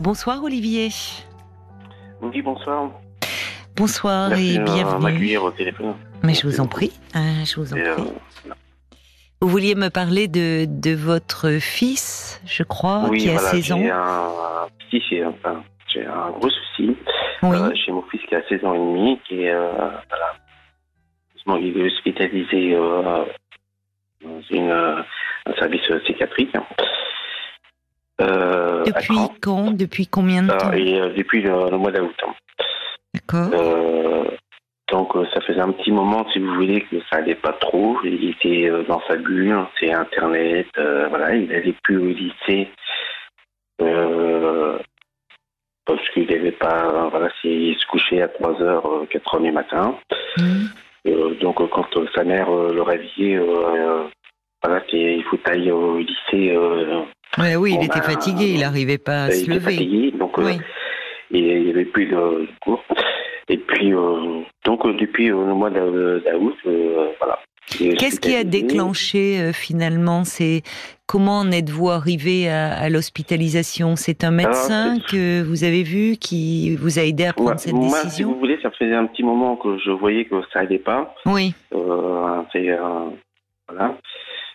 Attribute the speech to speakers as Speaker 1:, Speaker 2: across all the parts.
Speaker 1: Bonsoir Olivier.
Speaker 2: Oui, bonsoir.
Speaker 1: Bonsoir
Speaker 2: Merci
Speaker 1: et
Speaker 2: de
Speaker 1: bienvenue.
Speaker 2: m'accueillir au téléphone.
Speaker 1: Mais je vous en prie. hein, je vous en
Speaker 2: Et,
Speaker 1: prie.
Speaker 2: euh,
Speaker 1: Vous vouliez me parler de, de votre fils, je crois,
Speaker 2: oui,
Speaker 1: qui a
Speaker 2: voilà,
Speaker 1: 16 ans.
Speaker 2: j'ai un petit, j'ai enfin, j'ai un gros souci.
Speaker 1: Oui.
Speaker 2: Euh, j'ai mon fils qui a 16 ans et demi, qui est, euh, voilà, il est hospitalisé euh, dans une, euh, un service psychiatrique. Euh,
Speaker 1: Depuis quand Depuis combien de
Speaker 2: Euh,
Speaker 1: temps
Speaker 2: et euh, depuis le, le mois d'août.
Speaker 1: D'accord.
Speaker 2: Euh, donc ça faisait un petit moment, si vous voulez, que ça allait pas trop. Il était dans sa bulle, c'est Internet, voilà, il n'allait plus au lycée. Parce qu'il n'avait pas, voilà, il se couchait à 3h, 4h du matin. Euh, donc quand sa mère euh, le réveillait, euh, voilà, il faut tailler au lycée.
Speaker 1: Ouais, oui, il était
Speaker 2: bah,
Speaker 1: fatigué, il n'arrivait pas à
Speaker 2: il
Speaker 1: se
Speaker 2: était
Speaker 1: lever.
Speaker 2: fatigué, donc euh,
Speaker 1: Oui.
Speaker 2: et il n'y avait plus de cours. Et puis, euh, donc, euh, depuis le mois d'a- d'août, voilà. Il est
Speaker 1: Qu'est-ce qui a déclenché finalement C'est comment en êtes-vous arrivé à, à l'hospitalisation? C'est un médecin que vous avez vu qui vous a aidé à prendre
Speaker 2: Moi,
Speaker 1: cette
Speaker 2: moi, si
Speaker 1: décision?
Speaker 2: vous voulez, ça faisait un petit moment que je voyais que ça allait pas.
Speaker 1: Oui.
Speaker 2: Euh, c'est euh, voilà.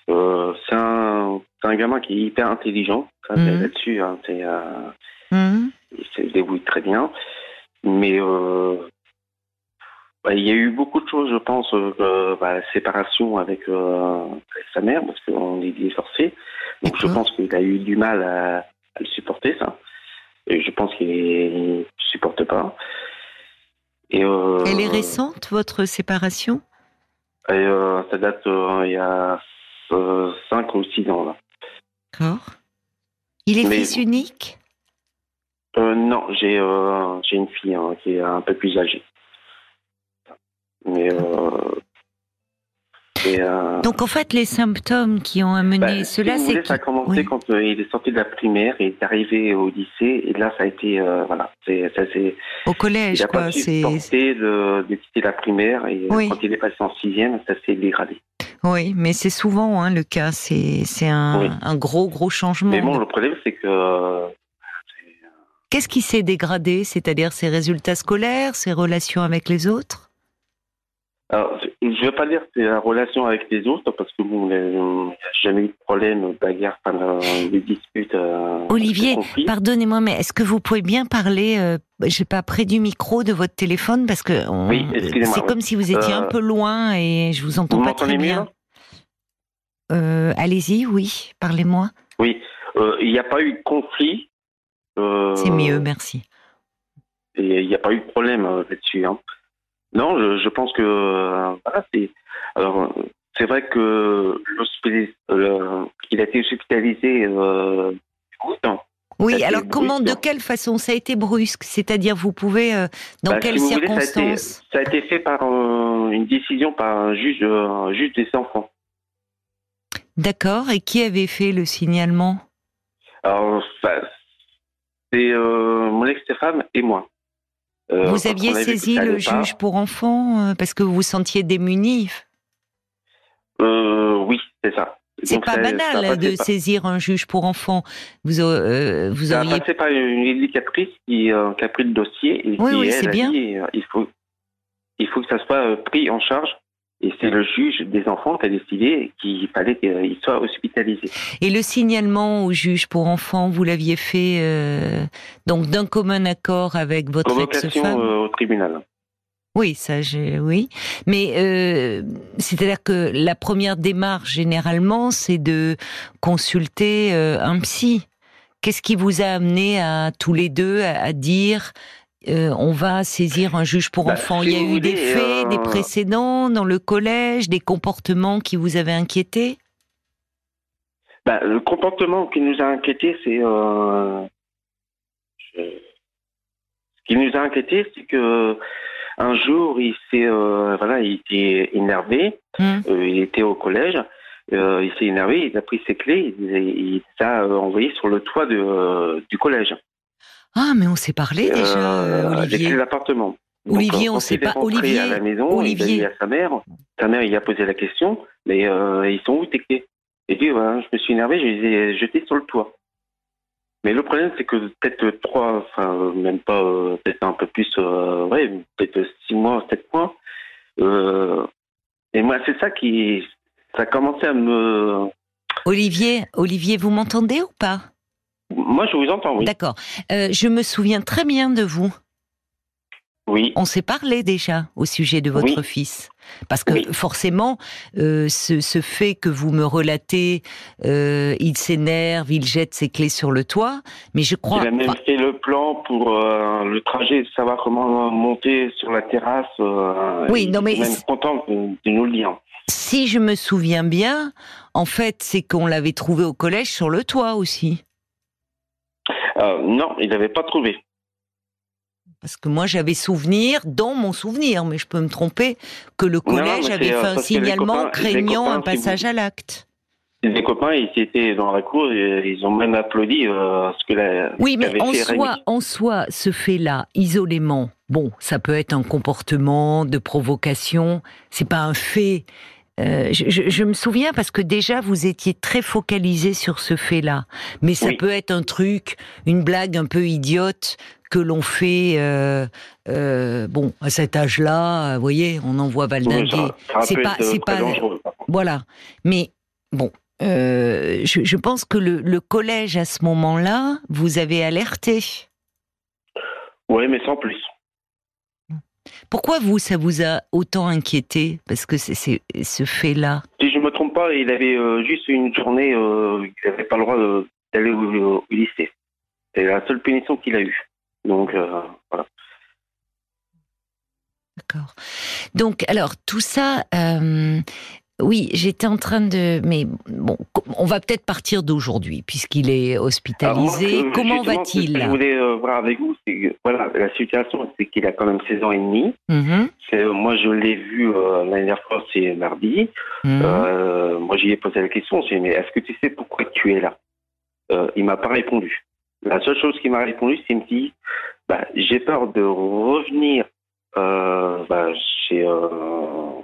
Speaker 2: Euh, c'est un, un gamin qui est hyper intelligent.
Speaker 1: Mhm.
Speaker 2: Là-dessus, hein, euh,
Speaker 1: Mhm.
Speaker 2: il se débrouille très bien. Mais euh, bah, il y a eu beaucoup de choses, je pense, bah, la séparation avec, avec sa mère, parce qu'on est divorcés. Donc je pense qu'il a eu du mal à, à le supporter, ça. Et je pense qu'il ne supporte pas. Et,
Speaker 1: Elle est récente, votre séparation?
Speaker 2: et, ça date il y a 5 ou 6 ans.
Speaker 1: D'accord. Il est
Speaker 2: Mais-
Speaker 1: fils unique?
Speaker 2: Euh, non, j'ai euh, j'ai une fille hein, qui est un peu plus âgée. Mais. Euh, et, euh,
Speaker 1: Donc en fait, les symptômes qui ont amené
Speaker 2: bah,
Speaker 1: cela,
Speaker 2: si
Speaker 1: c'est
Speaker 2: ça a commencé
Speaker 1: oui.
Speaker 2: quand euh, il est sorti de la primaire et est arrivé au lycée. Et là, ça a été. euh, voilà. C'est,
Speaker 1: au
Speaker 2: il
Speaker 1: collège,
Speaker 2: n'a
Speaker 1: quoi.
Speaker 2: pas
Speaker 1: C'est
Speaker 2: de, de quitter la primaire. Et euh,
Speaker 1: Oui.
Speaker 2: quand il est passé en sixième, ça s'est dégradé.
Speaker 1: Oui, mais c'est souvent hein, le cas. C'est c'est un,
Speaker 2: Oui.
Speaker 1: un gros gros changement.
Speaker 2: Mais bon, le problème, c'est que. euh,
Speaker 1: Qu'est-ce qui s'est dégradé? C'est-à-dire ses résultats scolaires, ses relations avec les autres?
Speaker 2: Alors, je ne veux pas dire que c'est la relation avec les autres, parce que bon, a jamais eu de problème, bagarre, enfin, euh, de disputes. euh,
Speaker 1: Olivier. Pardonnez-moi, mais est-ce que vous pouvez bien parler, euh, je sais pas, près du micro de votre téléphone parce que on-
Speaker 2: Oui, excusez-moi,
Speaker 1: c'est comme si vous étiez un
Speaker 2: Euh,
Speaker 1: peu loin et je vous entends
Speaker 2: Vous
Speaker 1: pas très bien. Euh, Allez-y, oui, parlez-moi.
Speaker 2: Oui, euh, il n'y a pas eu de conflit. euh,
Speaker 1: C'est mieux, merci.
Speaker 2: Et il n'y a pas eu de problème euh, là-dessus. hein. Non, je, je pense que euh, voilà, c'est. Alors, c'est vrai que il a été hospitalisé. Euh.
Speaker 1: Oui, alors comment, de quelle façon? Ça a été brusque C'est-à-dire, vous pouvez, euh, dans
Speaker 2: Bah,
Speaker 1: quelles
Speaker 2: si vous voulez, ça a été-
Speaker 1: circonstances?
Speaker 2: ça, a été fait par euh, une décision par un juge, euh, un juge des enfants.
Speaker 1: D'accord, et qui avait fait le signalement?
Speaker 2: Alors, ça- c'est mon ex-femme et moi. Euh,
Speaker 1: Vous aviez saisi le
Speaker 2: pas,
Speaker 1: juge pour enfants euh, parce que vous vous sentiez démuni
Speaker 2: euh, Oui, c'est ça.
Speaker 1: C'est pas
Speaker 2: ça
Speaker 1: banal de saisir un juge pour enfants. Vous, euh, vous
Speaker 2: a
Speaker 1: auriez
Speaker 2: passé par une éducatrice qui, euh, qui a pris le dossier et
Speaker 1: Oui,
Speaker 2: qui
Speaker 1: oui,
Speaker 2: elle,
Speaker 1: c'est
Speaker 2: a
Speaker 1: bien.
Speaker 2: dit il faut il faut que ça soit pris en charge et c'est le juge des enfants qui a décidé qu'il fallait qu'il soit hospitalisé.
Speaker 1: Et le signalement au juge pour enfants, vous l'aviez fait euh, donc d'un commun accord avec votre ex-femme?
Speaker 2: euh, au tribunal.
Speaker 1: Oui, ça, j'ai, oui. Mais euh, c'est-à-dire que la première démarche généralement, c'est de consulter euh, un psy. Qu'est-ce qui vous a amené à tous les deux à, à dire euh, on va saisir un juge pour
Speaker 2: Bah,
Speaker 1: enfants
Speaker 2: si
Speaker 1: Il y a eu des faits,
Speaker 2: euh,
Speaker 1: des précédents dans le collège, des comportements qui vous avaient inquiété?
Speaker 2: Bah, le comportement qui nous a inquiété, c'est euh, je- ce qui nous a inquiété, c'est que un jour, il s'est euh, voilà, il était énervé.
Speaker 1: Hum.
Speaker 2: Euh, il était au collège. euh, il s'est énervé. Il a pris ses clés. Il, il a euh, envoyées sur le toit de, euh, du collège.
Speaker 1: Ah, mais on s'est parlé déjà, euh, Olivier.
Speaker 2: de l'appartement.
Speaker 1: Olivier,
Speaker 2: euh,
Speaker 1: on
Speaker 2: quand
Speaker 1: sait pas. Olivier,
Speaker 2: à la maison,
Speaker 1: Olivier.
Speaker 2: il a dit à sa mère. Sa mère, il a posé la question. Mais euh, ils sont où tes clés? Il dit, ouais, je me suis énervé. Je les ai jetées sur le toit. Mais le problème, c'est que peut-être trois, enfin, même pas, euh, peut-être un peu plus, euh, ouais, peut-être six mois, sept mois. Euh, et moi, c'est ça qui, ça a commencé à me.
Speaker 1: Olivier, Olivier, vous m'entendez ou pas?
Speaker 2: Moi, je vous entends, oui.
Speaker 1: D'accord. Euh, je me souviens très bien de vous.
Speaker 2: Oui.
Speaker 1: On s'est parlé déjà au sujet de votre
Speaker 2: Oui.
Speaker 1: fils. Parce que
Speaker 2: Oui.
Speaker 1: forcément, euh, ce, ce fait que vous me relatez, euh, il s'énerve, il jette ses clés sur le toit, mais je crois...
Speaker 2: Il a même fait le plan pour euh, le trajet, savoir comment monter sur la terrasse.
Speaker 1: Oui, non, mais
Speaker 2: est même
Speaker 1: c'est-
Speaker 2: content de, de nous le dire.
Speaker 1: si je me souviens bien, en fait, c'est qu'on l'avait trouvé au collège sur le toit aussi.
Speaker 2: Euh, non, il n'avait pas trouvé.
Speaker 1: Parce que moi, j'avais souvenir, dans mon souvenir, mais je peux me tromper, que le collège avait
Speaker 2: euh,
Speaker 1: fait un
Speaker 2: les
Speaker 1: signalement
Speaker 2: copains- les
Speaker 1: craignant un passage à l'acte.
Speaker 2: Des copains, ils étaient dans la cour et ils ont même applaudi euh, ce que la.
Speaker 1: Oui, mais en soi, en soi, ce fait-là, isolément, bon, ça peut être un comportement de provocation. C'est pas un fait. Euh, je, me souviens parce que déjà vous étiez très focalisé sur ce fait-là, mais ça
Speaker 2: Oui.
Speaker 1: peut être un truc, une blague un peu idiote que l'on fait. euh, euh, bon, à cet âge-là, vous voyez, on en voit
Speaker 2: Oui,
Speaker 1: valdinguer. c'est pas- c'est pas-. Voilà. Mais bon, euh, je, je pense que le, le collège à ce moment-là, vous avez alerté.
Speaker 2: Oui, mais sans plus.
Speaker 1: Pourquoi vous, ça vous a autant inquiété Parce que c'est ce fait-là.
Speaker 2: Si je me trompe pas, il avait euh, juste une journée, euh, il n'avait pas le droit de- d'aller au, lycée. C'est la seule punition qu'il a eue. Donc, euh, voilà.
Speaker 1: D'accord. Donc, alors, tout ça, euh, oui, j'étais en train de. Mais bon, on va peut-être partir d'aujourd'hui, puisqu'il est
Speaker 2: moi,
Speaker 1: hospitalisé. Comment
Speaker 2: justement, ce que
Speaker 1: va-t-il?
Speaker 2: Je voulais euh, voir avec vous, c'est que, voilà, la situation, c'est qu'il a quand même 16 ans et demi.
Speaker 1: Mhm,
Speaker 2: C'est, euh, moi, je l'ai vu euh, l'année dernière fois, c'est mardi.
Speaker 1: mhm.
Speaker 2: Euh, moi, j'y ai posé la question. J'ai dit, mais est-ce que tu sais pourquoi tu es là? Il m'a pas répondu. La seule chose qu'il m'a répondu, c'est qu'il me dit, bah, j'ai peur de revenir bah, chez euh,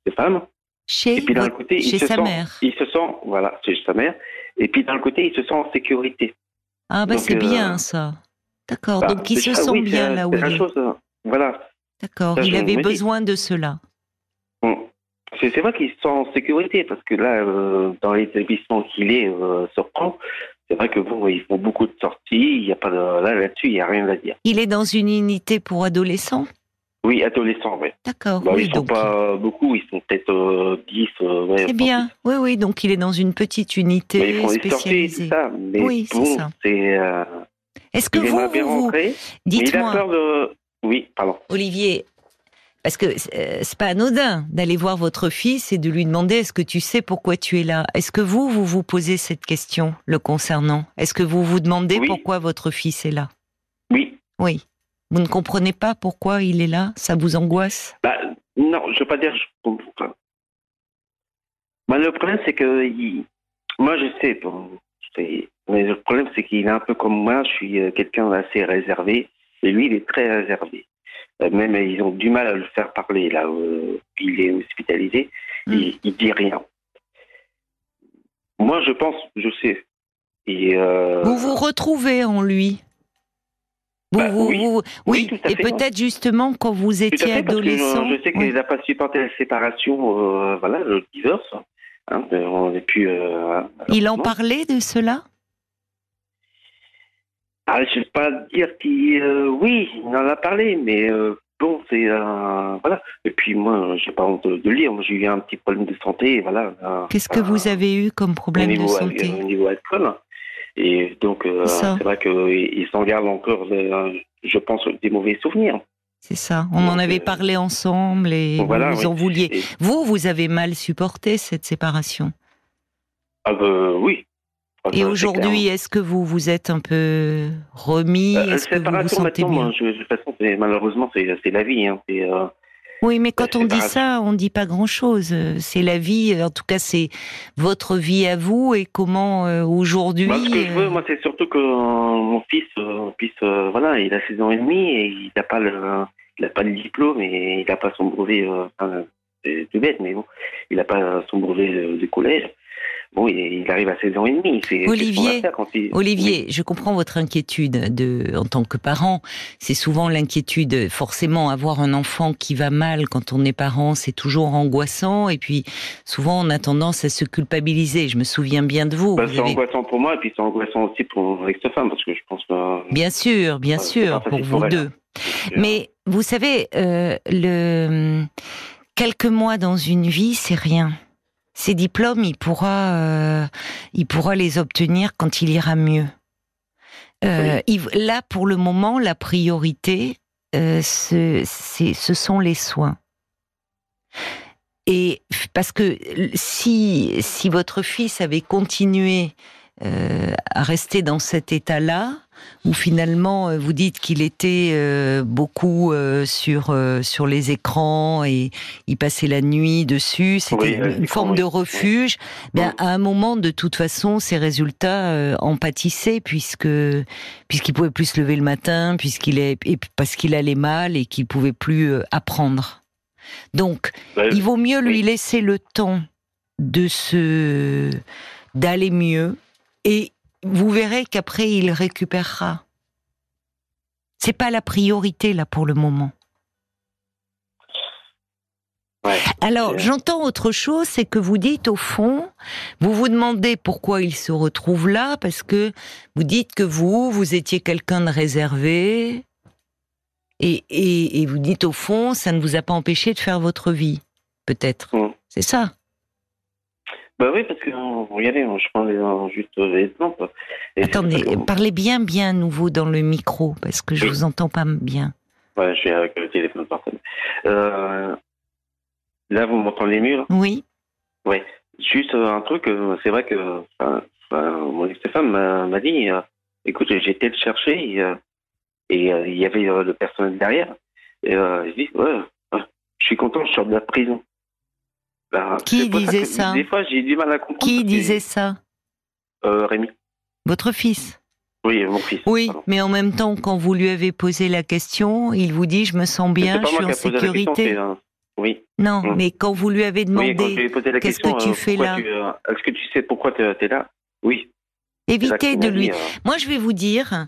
Speaker 2: Stéphane.
Speaker 1: Chez,
Speaker 2: Et puis d'un côté,
Speaker 1: chez sa
Speaker 2: sent,
Speaker 1: mère.
Speaker 2: il se sent, voilà, chez sa mère. Et puis d'un côté, il se sent en sécurité.
Speaker 1: Ah, bah c'est
Speaker 2: euh,
Speaker 1: bien ça. D'accord.
Speaker 2: Bah,
Speaker 1: Donc, il se sent
Speaker 2: oui,
Speaker 1: bien là où il est.
Speaker 2: chose, euh, voilà.
Speaker 1: D'accord. Il avait besoin de cela.
Speaker 2: Bon. C'est vrai qu'il se sent en sécurité parce que là, euh, dans l'établissement qu'il est euh, Caen, c'est vrai que bon, ils font beaucoup de sorties. Il y a pas de là là-dessus, il y a rien à dire.
Speaker 1: Il est dans une unité pour adolescents?
Speaker 2: Oui, adolescents.
Speaker 1: D'accord.
Speaker 2: Bah,
Speaker 1: oui,
Speaker 2: ils sont
Speaker 1: donc
Speaker 2: pas beaucoup, ils sont peut-être euh, 10. euh, ouais,
Speaker 1: c'est bien. Oui, oui. Donc il est dans une petite
Speaker 2: Mais
Speaker 1: unité
Speaker 2: ils font des sorties,
Speaker 1: spécialisée.
Speaker 2: tout ça. Mais
Speaker 1: Oui, c'est ça.
Speaker 2: c'est. Euh,
Speaker 1: Est-ce que vous,
Speaker 2: il a
Speaker 1: dites-moi,
Speaker 2: peur de. Oui, pardon.
Speaker 1: Olivier, parce que euh, c'est pas anodin d'aller voir votre fils et de lui demander est-ce que tu sais pourquoi tu es là? Est-ce que vous, vous vous posez cette question le concernant? Est-ce que vous vous demandez
Speaker 2: Oui.
Speaker 1: pourquoi votre fils est là?
Speaker 2: Oui.
Speaker 1: Oui. Vous ne comprenez pas pourquoi il est là? Ça vous angoisse?
Speaker 2: Bah, non, je veux pas dire. Je comprends. Bah, le problème, c'est que il- moi, je sais. Bon, mais le problème, c'est qu'il est un peu comme moi. Je suis euh, quelqu'un d'assez réservé. Et lui, il est très réservé. Euh, Même ils ont du mal à le faire parler là où il est hospitalisé. Il, il dit rien. Moi, je pense, je sais. Et, euh,
Speaker 1: Vous vous retrouvez en lui vous,
Speaker 2: Bah,
Speaker 1: vous-
Speaker 2: oui.
Speaker 1: vous-
Speaker 2: Oui, à
Speaker 1: et peut-être justement quand vous étiez
Speaker 2: fait, que
Speaker 1: adolescent.
Speaker 2: je, je sais qu'il
Speaker 1: Oui.
Speaker 2: n'a pas supporté la séparation, euh, voilà, le divorce. Hein, on est plus. euh,
Speaker 1: Il en parlait de cela?
Speaker 2: Ah, je ne vais pas dire qu'il. euh, oui, il en a parlé, mais euh, bon, c'est. euh, voilà. Et puis moi, j'ai pas honte de. Moi, j'ai eu un petit problème de santé, voilà. euh,
Speaker 1: Qu'est-ce que
Speaker 2: euh,
Speaker 1: vous avez eu comme problème de santé?
Speaker 2: au niveau alcool. Et donc, euh,
Speaker 1: C'est
Speaker 2: vrai qu'il s'en garde encore, euh, je pense, des mauvais souvenirs.
Speaker 1: C'est ça. On en avait
Speaker 2: euh,
Speaker 1: parlé ensemble et
Speaker 2: voilà,
Speaker 1: vous
Speaker 2: oui.
Speaker 1: en vouliez.
Speaker 2: Et-
Speaker 1: Vous, vous avez mal supporté cette séparation.
Speaker 2: ah, bah, oui. Ah,
Speaker 1: Et
Speaker 2: c'est
Speaker 1: aujourd'hui, est-ce que vous vous êtes un peu remis?
Speaker 2: Euh,
Speaker 1: Est-ce que vous vous sentez
Speaker 2: moi, je, de toute façon, malheureusement, c'est la vie. Hein, euh,
Speaker 1: Oui, mais quand on dit ça, on dit pas grand-chose. C'est la vie. En tout cas, c'est votre vie à vous et comment euh, aujourd'hui.
Speaker 2: Moi, ce que je veux,
Speaker 1: euh,
Speaker 2: moi, c'est surtout que mon fils euh, puisse, euh, voilà, il a 16 ans et demi et il n'a pas le, il a pas le diplôme et il n'a pas son brevet, euh, enfin, c'est tout bête, mais bon, il n'a pas son brevet de collège. Bon, il, arrive à 16 ans et demi.
Speaker 1: Olivier, Olivier, je comprends votre inquiétude de, en tant que parent. C'est souvent l'inquiétude, forcément, avoir un enfant qui va mal quand on est parent, c'est toujours angoissant. Et puis, souvent, on a tendance à se culpabiliser. Je me souviens bien de vous.
Speaker 2: Bah, c'est angoissant pour moi, et puis c'est angoissant aussi pour cette femme, parce que je pense que.
Speaker 1: Bien sûr, bien sûr, pour vous deux. Mais vous savez, euh, le quelques mois dans une vie, c'est rien. Ces diplômes, il pourra, euh, il pourra les obtenir quand il ira mieux. Euh, là, pour le moment, la priorité, euh, ce, ce sont les soins. Et parce que si, si votre fils avait continué à rester dans cet état-là, où finalement euh, vous dites qu'il était euh, beaucoup euh, sur sur les écrans et il passait la nuit dessus, c'était une, forme de refuge. Bien, à un moment, de toute façon, ses résultats en pâtissaient puisque puisqu'il pouvait plus se lever le matin, puisqu'il est parce qu'il allait mal et qu'il pouvait plus apprendre. Donc, il vaut mieux lui laisser le temps de se d'aller mieux et vous verrez qu'après il récupérera. C'est pas la priorité là pour le moment. Alors, j'entends autre chose, c'est que vous dites au fond, vous vous demandez pourquoi il se retrouve là, parce que vous dites que vous, vous étiez quelqu'un de réservé, et, et, vous dites au fond, ça ne vous a pas empêché de faire votre vie, peut-être. Mm. C'est ça?
Speaker 2: Bah oui, parce que regardez, je prends juste exemple.
Speaker 1: Attendez, parlez bien, bien nouveau dans le micro, parce que je ne vous entends pas bien.
Speaker 2: Ouais, je suis avec le téléphone portable. Euh, là, vous m'entendez mieux là?
Speaker 1: Oui.
Speaker 2: Oui. Juste euh, un truc, euh, c'est vrai que mon ex-femme m'a dit, écoute, j'ai été le chercher et, il y avait le personnel derrière. Et je dis, ouais, je suis content, je sors de la prison.
Speaker 1: Ben, Qui disait ça,
Speaker 2: Des fois, j'ai du mal à comprendre.
Speaker 1: Qui disait ça
Speaker 2: euh, Rémi.
Speaker 1: Votre fils
Speaker 2: Oui, mon fils.
Speaker 1: Oui, mais en même temps, quand vous lui avez posé la question, il vous dit Je me sens bien, je suis en sécurité.
Speaker 2: Oui.
Speaker 1: Non, hum. mais quand vous lui avez demandé Qu'est-ce que tu euh, fais là
Speaker 2: euh, Est-ce que tu sais pourquoi tu es, là? Oui.
Speaker 1: Évitez de lui. Moi, je vais vous dire.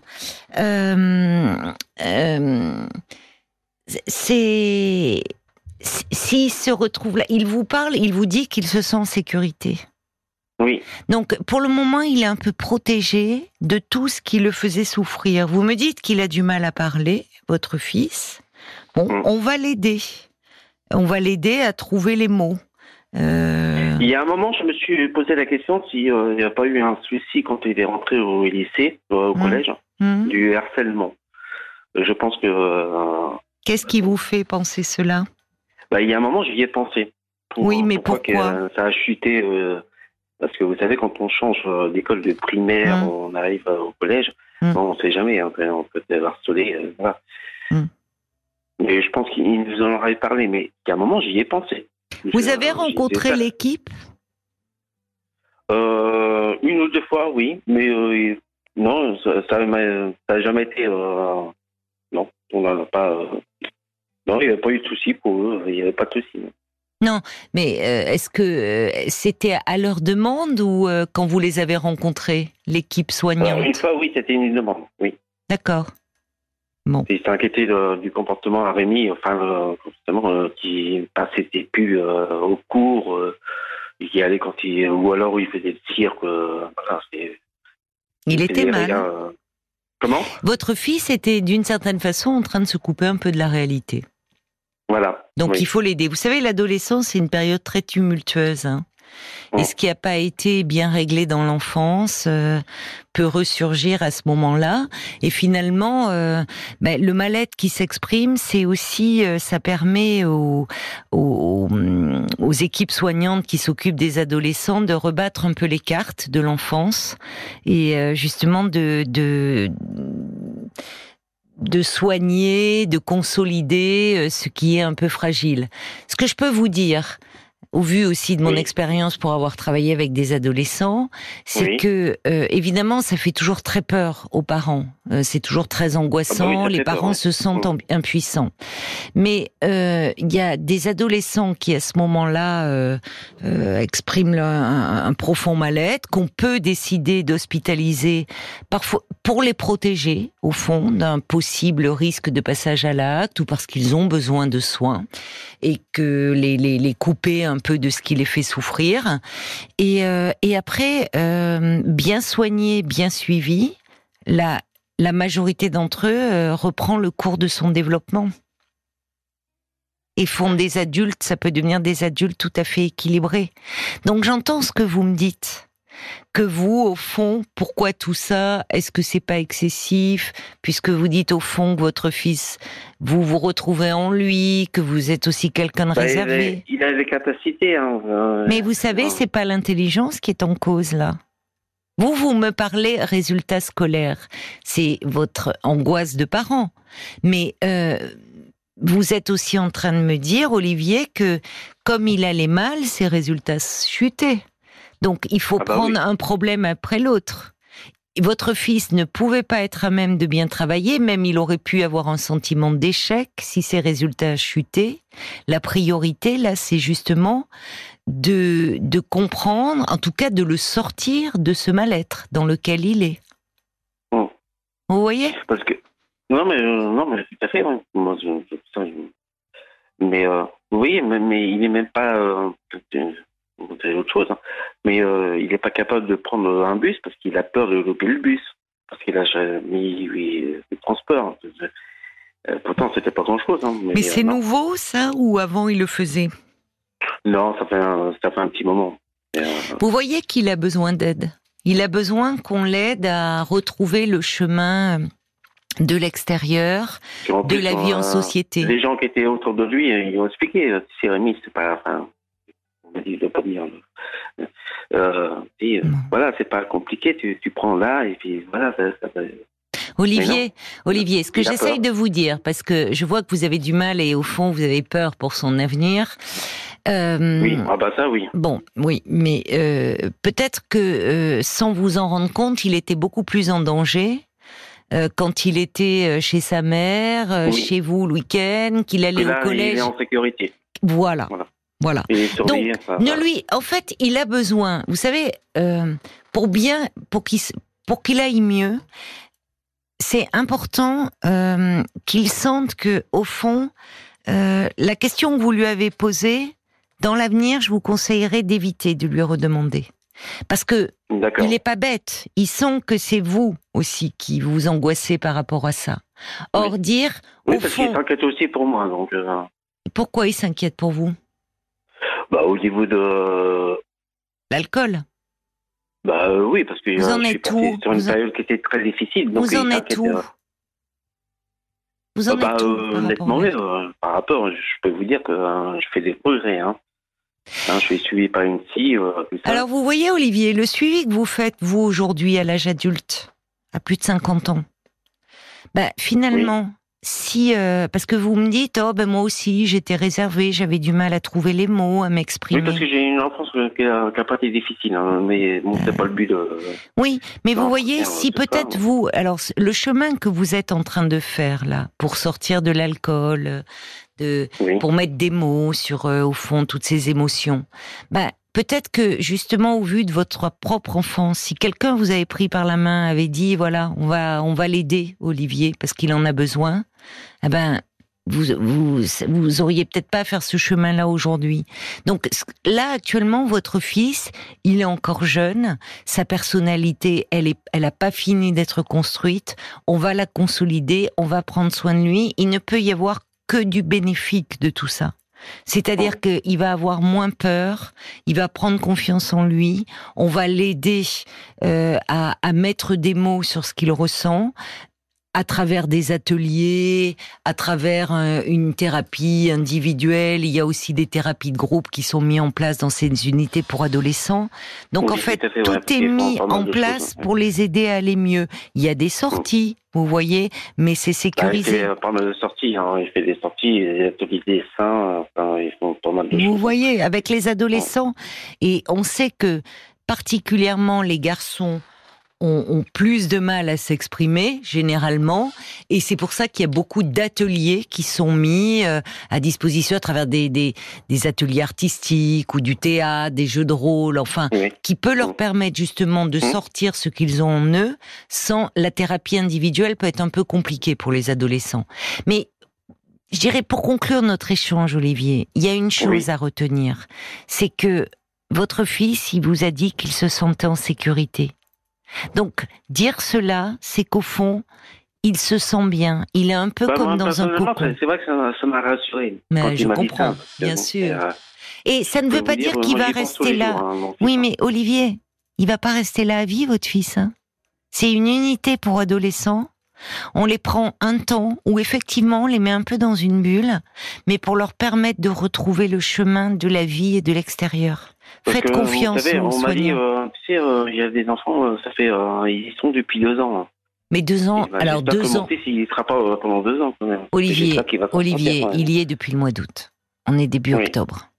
Speaker 1: c'est s'il se retrouve là, il vous parle, il vous dit qu'il se sent en sécurité.
Speaker 2: Oui.
Speaker 1: Donc, pour le moment, il est un peu protégé de tout ce qui le faisait souffrir. Vous me dites qu'il a du mal à parler, votre fils. Bon, mm. on va l'aider. On va l'aider à trouver les mots.
Speaker 2: Euh, il y a un moment, je me suis posé la question s'il euh, n'y a pas eu un souci quand il est rentré au lycée, euh, au mm. collège, mm. du harcèlement. Je pense que.
Speaker 1: Qu'est-ce qui vous fait penser cela?
Speaker 2: Bah, il y a un moment, j'y ai pensé.
Speaker 1: oui, mais pourquoi,
Speaker 2: Ça a chuté. Euh, parce que vous savez, quand on change euh, d'école de primaire, hum. on arrive euh, au collège, hum. on ne sait jamais, hein, on peut être harcelé. Voilà. Hum. Mais je pense qu'il nous en aurait parlé, mais il y a un moment, j'y ai pensé.
Speaker 1: Vous avez rencontré l'équipe?
Speaker 2: Une ou deux fois, oui, mais non, ça n'a jamais été. non, on n'en a pas. Non, il n'y avait pas eu de souci pour eux, il n'y avait pas de souci.
Speaker 1: Non, mais euh, est-ce que euh, c'était à leur demande ou euh, quand vous les avez rencontrés, l'équipe soignante?
Speaker 2: Une fois, oui, c'était une demande, oui.
Speaker 1: D'accord. Bon.
Speaker 2: Il s'est inquiété du comportement à Rémi, enfin, justement, qui passait ses plus au cours, qui allait quand il, ou alors où il faisait le cirque.
Speaker 1: Il était mal.
Speaker 2: Comment?
Speaker 1: Votre fils était d'une certaine façon en train de se couper un peu de la réalité.
Speaker 2: Voilà.
Speaker 1: Donc il faut l'aider. Vous savez, l'adolescence, c'est une période très tumultueuse. Hein. Et ce qui n'a pas été bien réglé dans l'enfance euh, peut ressurgir à ce moment-là. Et finalement, euh, ben, le mal-être qui s'exprime, c'est aussi, euh, ça permet aux, aux, aux, équipes soignantes qui s'occupent des adolescents de rebattre un peu les cartes de l'enfance et justement de, de de soigner, de consolider euh, ce qui est un peu fragile. Ce que je peux vous dire, au vu aussi de mon expérience pour avoir travaillé avec des adolescents, c'est que euh, évidemment ça fait toujours très peur aux parents. Euh, c'est toujours très angoissant. Ah bah les parents se sentent mmh. impuissants. Mais euh, il y a des adolescents qui à ce moment-là expriment un, un, profond mal-être qu'on peut décider d'hospitaliser parfois pour les protéger au fond d'un possible risque de passage à l'acte ou parce qu'ils ont besoin de soins et que les, les, les couper un peu de ce qui les fait souffrir. Et, euh, et après, euh, bien soigné, bien suivi, la, la majorité d'entre eux euh, reprend le cours de son développement. Et font des adultes, ça peut devenir des adultes tout à fait équilibrés. Donc j'entends ce que vous me dites que vous, au fond, pourquoi tout ça? Est-ce que c'est pas excessif? Puisque vous dites au fond que votre fils, vous vous retrouvez en lui, que vous êtes aussi quelqu'un de bah, réservé.
Speaker 2: Il a, des capacités. Hein,
Speaker 1: euh, Mais vous savez, c'est pas l'intelligence qui est en cause là. Vous, vous me parlez résultat scolaire. C'est votre angoisse de parent. Mais euh, vous êtes aussi en train de me dire, Olivier, que comme il allait mal, ses résultats chutaient. Donc il faut ah bah prendre un problème après l'autre. Votre fils ne pouvait pas être à même de bien travailler, même il aurait pu avoir un sentiment d'échec si ses résultats chutaient. La priorité, là, c'est justement de, de comprendre, en tout cas de le sortir de ce mal-être dans lequel il est.
Speaker 2: Hmm.
Speaker 1: Vous voyez?
Speaker 2: Parce que non, mais euh, non, mais tout à fait. mais euh, oui, mais, il n'est même pas. Euh, c'est autre chose. Hein. Mais euh, il n'est pas capable de prendre un bus parce qu'il a peur de louper le bus. Parce qu'il a jamais eu de transport. Euh, pourtant, c'était pas grand-chose. Hein,
Speaker 1: mais, c'est euh, nouveau, ça, ou avant il le faisait?
Speaker 2: Non, ça fait un, ça fait un petit moment.
Speaker 1: Vous voyez qu'il a besoin d'aide. Il a besoin qu'on l'aide à retrouver le chemin de l'extérieur, de la vie en société.
Speaker 2: Les gens qui étaient autour de lui, ils ont expliqué. C'est Rémi, c'est pas. Enfin, pas dire. Euh, euh, voilà, c'est pas compliqué, tu, tu, prends là et puis voilà, ça, ça,
Speaker 1: Olivier, Olivier, ce que j'essaye de vous dire, parce que je vois que vous avez du mal et au fond vous avez peur pour son avenir.
Speaker 2: Euh, oui, ah bah ça oui.
Speaker 1: Bon, oui, mais euh, peut-être que euh, sans vous en rendre compte, il était beaucoup plus en danger quand il était chez sa mère, chez vous le week-end, qu'il allait au collège. Il est
Speaker 2: en sécurité.
Speaker 1: Voilà. voilà. Voilà. Donc, ne lui, en fait, il a besoin, vous savez, euh, pour bien, pour qu'il, pour qu'il aille mieux, c'est important euh, qu'il sente que, au fond, euh, la question que vous lui avez posée, dans l'avenir, je vous conseillerais d'éviter de lui redemander. Parce que il n'est pas bête. Il sent que c'est vous aussi qui vous angoissez par rapport à ça. Or, dire.
Speaker 2: Oui, parce qu'il s'inquiète aussi pour moi. Donc,
Speaker 1: Pourquoi il s'inquiète pour vous?
Speaker 2: Bah, au niveau de.
Speaker 1: L'alcool
Speaker 2: Bah euh, oui, parce que
Speaker 1: Vous en
Speaker 2: je
Speaker 1: êtes où
Speaker 2: sur une période qui était très difficile. Donc
Speaker 1: Vous en êtes où Vous en
Speaker 2: bah,
Speaker 1: êtes où
Speaker 2: euh, Honnêtement, euh, par rapport, je peux vous dire que je fais des progrès. Hein. Hein, je suis suivi par une psy.
Speaker 1: Alors vous voyez, Olivier, le suivi que vous faites, vous, aujourd'hui, à l'âge adulte, à plus de 50 ans, bah, finalement, si euh, parce que vous me dites oh ben moi aussi j'étais réservée j'avais du mal à trouver les mots à m'exprimer.
Speaker 2: Oui parce que j'ai une enfance qui a, qui a pas été difficile hein, mais bon c'est pas le but de
Speaker 1: oui mais vous voyez si peut-être vous alors le chemin que vous êtes en train de faire là pour sortir de l'alcool de pour mettre des mots sur euh, au fond toutes ces émotions ben peut-être que justement au vu de votre propre enfance, si quelqu'un vous avait pris par la main, avait dit voilà, on va on va l'aider Olivier parce qu'il en a besoin, eh ben vous, vous, vous auriez peut-être pas à faire ce chemin-là aujourd'hui. Donc là, actuellement, votre fils, il est encore jeune, sa personnalité, elle est, elle a pas fini d'être construite. On va la consolider, on va prendre soin de lui. Il ne peut y avoir que du bénéfique de tout ça. C'est-à-dire qu'il va avoir moins peur, il va prendre confiance en lui, on va l'aider euh, à, à, mettre des mots sur ce qu'il ressent, à travers des ateliers, à travers euh, une thérapie individuelle. Il y a aussi des thérapies de groupe qui sont mises en place dans ces unités pour adolescents. Donc
Speaker 2: Oui,
Speaker 1: en fait,
Speaker 2: tout à fait,
Speaker 1: tout
Speaker 2: ouais,
Speaker 1: est mis en place
Speaker 2: choses,
Speaker 1: pour les aider à aller mieux. Il y a des sorties, vous voyez, mais c'est
Speaker 2: Bah, il
Speaker 1: sécurisé.
Speaker 2: fait euh, mal de sorties. Hein. Il fait des sorties, des ateliers de dessin. Enfin, ils font pas mal de
Speaker 1: Vous
Speaker 2: choses.
Speaker 1: voyez, avec les adolescents, et on sait que particulièrement les garçons ont, ont plus de mal à s'exprimer généralement, et c'est pour ça qu'il y a beaucoup d'ateliers qui sont mis euh, à disposition à travers des, des, des ateliers artistiques ou du théâtre, des jeux de rôle, enfin,
Speaker 2: Oui.
Speaker 1: qui peut leur permettre justement de
Speaker 2: Mm.
Speaker 1: sortir ce qu'ils ont en eux. Sans la thérapie individuelle peut être un peu compliquée pour les adolescents, mais je dirais pour conclure notre échange, Olivier, il y a une chose
Speaker 2: Oui.
Speaker 1: à retenir, c'est que votre fils, il vous a dit qu'il se sentait en sécurité. Donc, dire cela, c'est qu'au fond, il se sent bien. Il est un peu
Speaker 2: Bah,
Speaker 1: comme
Speaker 2: moi,
Speaker 1: dans un cocon.
Speaker 2: C'est vrai que ça m'a rassuré.
Speaker 1: Mais je comprends,
Speaker 2: ça,
Speaker 1: bien sûr.
Speaker 2: euh,
Speaker 1: Et ça ne veut pas dire
Speaker 2: dire,
Speaker 1: qu'il va rester là.
Speaker 2: jours, hein,
Speaker 1: Oui, mais Olivier, il va pas rester là à vie, votre fils. hein. C'est une unité pour adolescents. On les prend un temps où effectivement on les met un peu dans une bulle, mais pour leur permettre de retrouver le chemin de la vie et de l'extérieur.
Speaker 2: Parce
Speaker 1: Faites
Speaker 2: que,
Speaker 1: confiance
Speaker 2: Vous savez, on m'a dit, euh, tu sais, euh, il y a des enfants, euh, ça fait, euh, ils y sont depuis deux ans. hein.
Speaker 1: Mais deux ans,
Speaker 2: bah,
Speaker 1: alors deux ans.
Speaker 2: fils, il sera pas pendant deux ans quand même.
Speaker 1: Olivier, Olivier, il y est depuis le mois d'août. On est début
Speaker 2: Oui.
Speaker 1: octobre.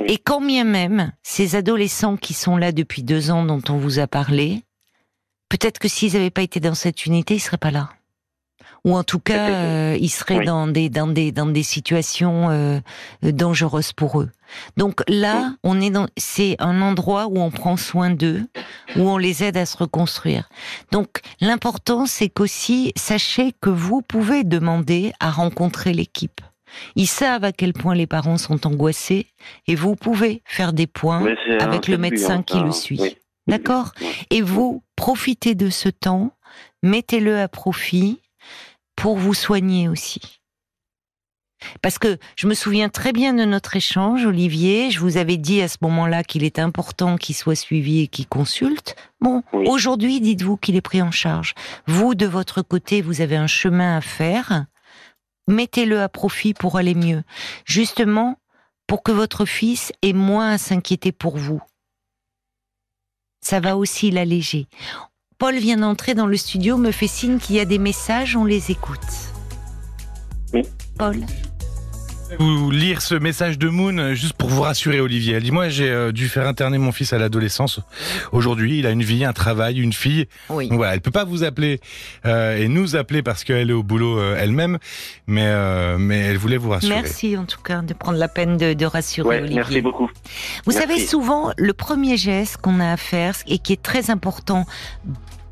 Speaker 2: Oui.
Speaker 1: Et quand bien même, ces adolescents qui sont là depuis deux ans dont on vous a parlé, peut-être que s'ils n'avaient pas été dans cette unité, ils seraient pas là. Ou en tout cas, euh, ils seraient
Speaker 2: Oui.
Speaker 1: dans des dans des dans des situations euh, dangereuses pour eux. Donc là, on est dans c'est un endroit où on prend soin d'eux, où on les aide à se reconstruire. Donc l'important, c'est qu'aussi sachez que vous pouvez demander à rencontrer l'équipe. Ils savent à quel point les parents sont angoissés et vous pouvez faire des points avec le médecin
Speaker 2: hein,
Speaker 1: qui le suit.
Speaker 2: oui.
Speaker 1: D'accord? Et vous, profitez de ce temps, mettez-le à profit pour vous soigner aussi. Parce que je me souviens très bien de notre échange, Olivier. Je vous avais dit à ce moment-là qu'il est important qu'il soit suivi et qu'il consulte. Bon,
Speaker 2: Oui.
Speaker 1: aujourd'hui, dites-vous qu'il est pris en charge. Vous, de votre côté, vous avez un chemin à faire. Mettez-le à profit pour aller mieux. Justement, pour que votre fils ait moins à s'inquiéter pour vous. Ça va aussi l'alléger. Paul vient d'entrer dans le studio, me fait signe qu'il y a des messages, on les écoute.
Speaker 2: Oui.
Speaker 1: Paul
Speaker 3: vous lire ce message de Moon euh, juste pour vous rassurer Olivier. Elle dit moi j'ai euh, dû faire interner mon fils à l'adolescence. Aujourd'hui, il a une vie, un travail, une fille.
Speaker 1: Oui.
Speaker 3: Donc voilà, elle peut pas vous appeler euh, et nous appeler parce qu'elle est au boulot euh, elle-même, mais euh, mais elle voulait vous rassurer.
Speaker 1: Merci en tout cas de prendre la peine de, de rassurer
Speaker 2: Ouais,
Speaker 1: Olivier.
Speaker 2: merci beaucoup.
Speaker 1: Vous
Speaker 2: Merci.
Speaker 1: savez, souvent, le premier geste qu'on a à faire et qui est très important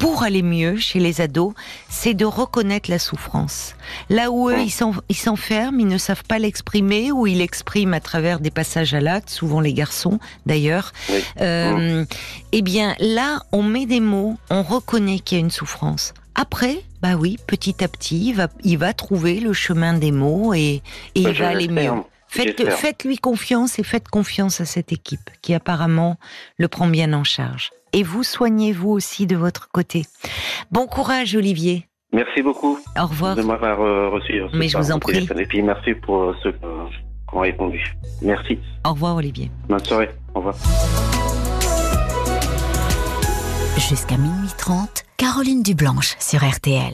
Speaker 1: pour aller mieux chez les ados, c'est de reconnaître la souffrance. Là où eux, ils s'en- ils s'enferment, ils ne savent pas l'exprimer, ou ils l'expriment à travers des passages à l'acte, souvent les garçons d'ailleurs.
Speaker 2: Oui.
Speaker 1: Euh, Eh bien, là, on met des mots, on reconnaît qu'il y a une souffrance. Après, bah oui, petit à petit, il va, il va trouver le chemin des mots et, et
Speaker 2: Bah,
Speaker 1: il va aller mieux. Faites, faites-lui confiance et faites confiance à cette équipe qui apparemment le prend bien en charge. Et vous soignez-vous aussi de votre côté. Bon courage, Olivier.
Speaker 2: Merci beaucoup
Speaker 1: Au revoir.
Speaker 2: de m'avoir euh, reçu.
Speaker 1: Mais je vous en
Speaker 2: au
Speaker 1: prie.
Speaker 2: téléphone. Et puis merci pour euh, ceux qui ont répondu. Merci.
Speaker 1: Au revoir, Olivier.
Speaker 2: Bonne soirée. Au revoir.
Speaker 4: Jusqu'à minuit 30, Caroline Dublanche sur RTL.